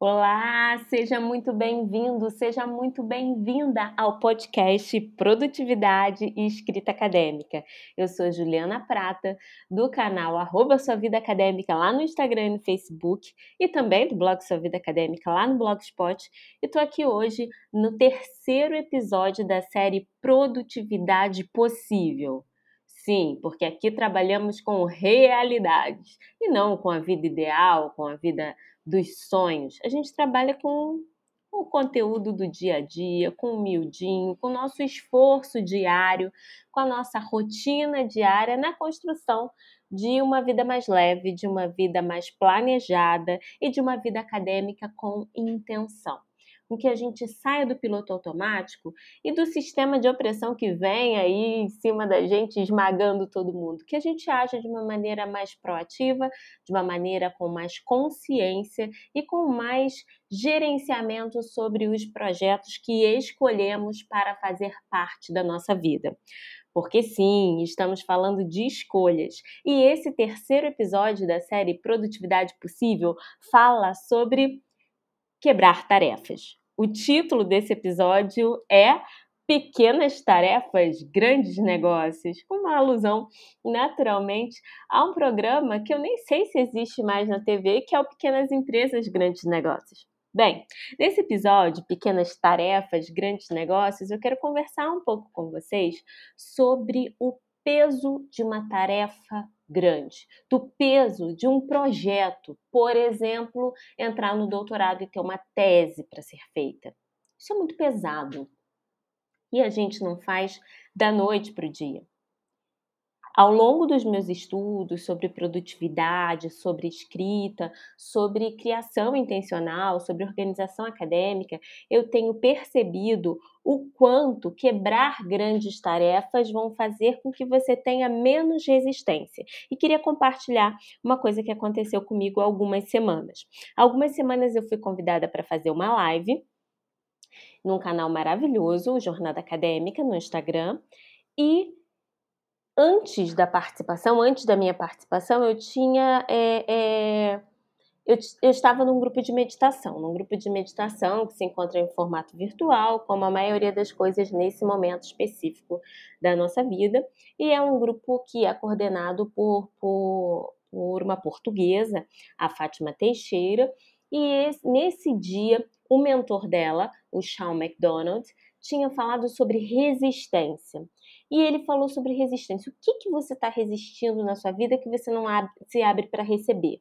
Olá, seja muito bem-vindo, seja muito bem-vinda ao podcast Produtividade e Escrita Acadêmica. Eu sou Juliana Prata, do canal Arroba Sua Vida Acadêmica lá no Instagram e no Facebook, e também do blog Sua Vida Acadêmica lá no Blogspot. E estou aqui hoje no terceiro episódio da série Produtividade Possível. Sim, porque aqui trabalhamos com realidades e não com a vida ideal, com a vida dos sonhos. A gente trabalha com o conteúdo do dia a dia, com o miudinho, com o nosso esforço diário, com a nossa rotina diária na construção de uma vida mais leve, de uma vida mais planejada e de uma vida acadêmica com intenção com que a gente saia do piloto automático e do sistema de opressão que vem aí em cima da gente, esmagando todo mundo. Que a gente aja de uma maneira mais proativa, de uma maneira com mais consciência e com mais gerenciamento sobre os projetos que escolhemos para fazer parte da nossa vida. Porque sim, estamos falando de escolhas. E esse terceiro episódio da série Produtividade Possível fala sobre quebrar tarefas. O título desse episódio é Pequenas Tarefas, Grandes Negócios, uma alusão naturalmente a um programa que eu nem sei se existe mais na TV, que é o Pequenas Empresas, Grandes Negócios. Bem, nesse episódio, Pequenas Tarefas, Grandes Negócios, eu quero conversar um pouco com vocês sobre o peso de uma tarefa grande, do peso de um projeto, por exemplo, entrar no doutorado e ter uma tese para ser feita. Isso é muito pesado. E a gente não faz da noite para o dia. Ao longo dos meus estudos sobre produtividade, sobre escrita, sobre criação intencional, sobre organização acadêmica, eu tenho percebido o quanto quebrar grandes tarefas vão fazer com que você tenha menos resistência. E queria compartilhar uma coisa que aconteceu comigo algumas semanas. Algumas semanas eu fui convidada para fazer uma live num canal maravilhoso, Jornada Acadêmica, no Instagram, e antes da participação, antes da minha participação, eu tinha. É, é, eu, eu, estava num grupo de meditação, num grupo de meditação que se encontra em formato virtual, como a maioria das coisas nesse momento específico da nossa vida, e é um grupo que é coordenado por, por, por uma portuguesa, a Fátima Teixeira, e esse, nesse dia o mentor dela, o Sean McDonald, tinha falado sobre resistência. E ele falou sobre resistência. O que, que você está resistindo na sua vida que você não abre, se abre para receber?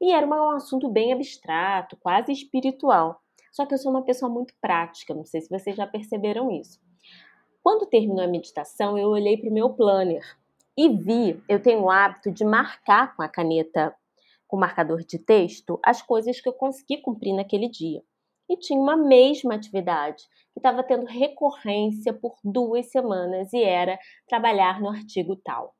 E era um assunto bem abstrato, quase espiritual. Só que eu sou uma pessoa muito prática, não sei se vocês já perceberam isso. Quando terminou a meditação, eu olhei para o meu planner e vi, eu tenho o hábito de marcar com a caneta, com o marcador de texto, as coisas que eu consegui cumprir naquele dia e tinha uma mesma atividade que estava tendo recorrência por duas semanas e era trabalhar no artigo tal.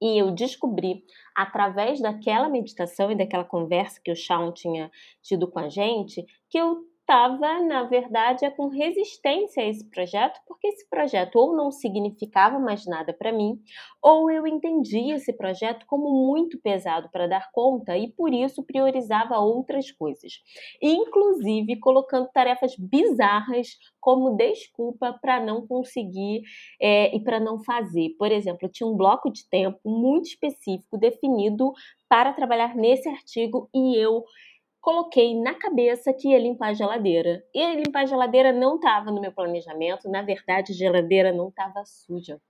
E eu descobri, através daquela meditação e daquela conversa que o Shawn tinha tido com a gente, que eu estava, na verdade, é com resistência a esse projeto, porque esse projeto ou não significava mais nada para mim, ou eu entendia esse projeto como muito pesado para dar conta e por isso priorizava outras coisas, inclusive colocando tarefas bizarras como desculpa para não conseguir é, e para não fazer. Por exemplo, tinha um bloco de tempo muito específico definido para trabalhar nesse artigo e eu coloquei na cabeça que ia limpar a geladeira. E limpar a geladeira não estava no meu planejamento, na verdade, a geladeira não estava suja.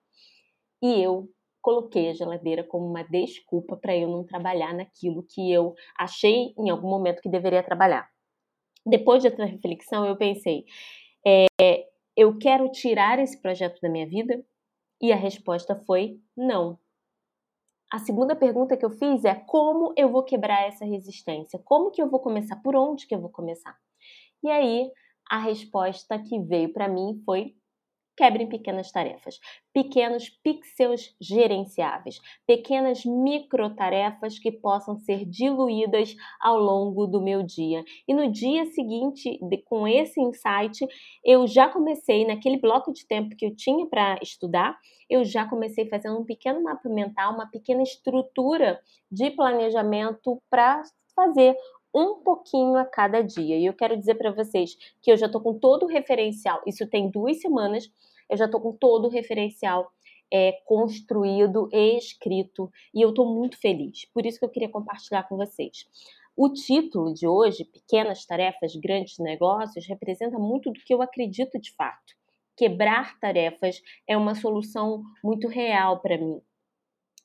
E eu coloquei a geladeira como uma desculpa para eu não trabalhar naquilo que eu achei em algum momento que deveria trabalhar. Depois de outra reflexão, eu pensei: é, eu quero tirar esse projeto da minha vida? E a resposta foi não. A segunda pergunta que eu fiz é como eu vou quebrar essa resistência? Como que eu vou começar? Por onde que eu vou começar? E aí a resposta que veio para mim foi quebre em pequenas tarefas, pequenos pixels gerenciáveis, pequenas microtarefas que possam ser diluídas ao longo do meu dia. E no dia seguinte, com esse insight, eu já comecei naquele bloco de tempo que eu tinha para estudar, eu já comecei fazendo um pequeno mapa mental, uma pequena estrutura de planejamento para fazer um pouquinho a cada dia. E eu quero dizer para vocês que eu já estou com todo o referencial, isso tem duas semanas, eu já estou com todo o referencial é, construído e escrito e eu estou muito feliz. Por isso que eu queria compartilhar com vocês. O título de hoje, Pequenas Tarefas, Grandes Negócios, representa muito do que eu acredito de fato. Quebrar tarefas é uma solução muito real para mim.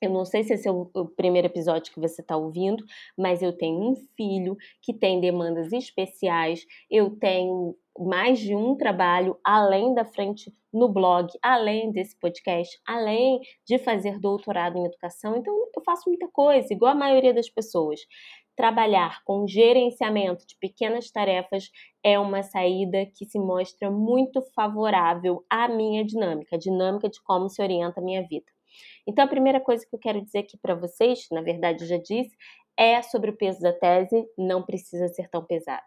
Eu não sei se esse é o, o primeiro episódio que você está ouvindo, mas eu tenho um filho que tem demandas especiais, eu tenho mais de um trabalho além da frente no blog, além desse podcast, além de fazer doutorado em educação. Então, eu faço muita coisa, igual a maioria das pessoas. Trabalhar com gerenciamento de pequenas tarefas é uma saída que se mostra muito favorável à minha dinâmica, a dinâmica de como se orienta a minha vida. Então, a primeira coisa que eu quero dizer aqui para vocês, na verdade eu já disse, é sobre o peso da tese, não precisa ser tão pesado.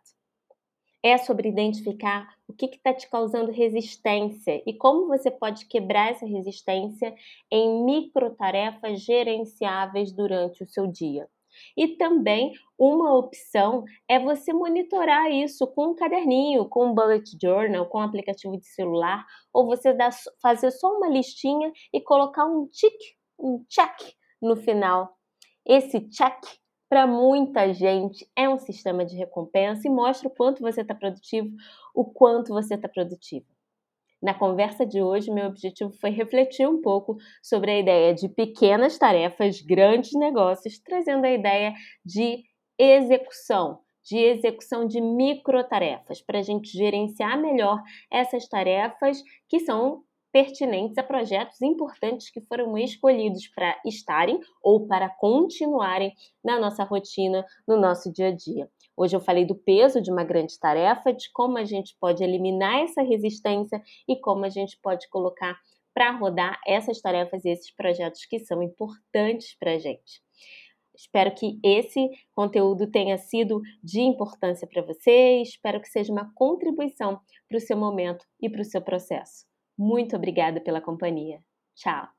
É sobre identificar o que está te causando resistência e como você pode quebrar essa resistência em micro tarefas gerenciáveis durante o seu dia. E também uma opção é você monitorar isso com um caderninho, com um bullet journal, com um aplicativo de celular, ou você dá, fazer só uma listinha e colocar um tick, um check no final. Esse check para muita gente é um sistema de recompensa e mostra o quanto você está produtivo, o quanto você está produtivo. Na conversa de hoje, meu objetivo foi refletir um pouco sobre a ideia de pequenas tarefas, grandes negócios, trazendo a ideia de execução, de execução de microtarefas, para a gente gerenciar melhor essas tarefas que são pertinentes a projetos importantes que foram escolhidos para estarem ou para continuarem na nossa rotina, no nosso dia a dia. Hoje eu falei do peso de uma grande tarefa, de como a gente pode eliminar essa resistência e como a gente pode colocar para rodar essas tarefas e esses projetos que são importantes para a gente. Espero que esse conteúdo tenha sido de importância para você. Espero que seja uma contribuição para o seu momento e para o seu processo. Muito obrigada pela companhia. Tchau!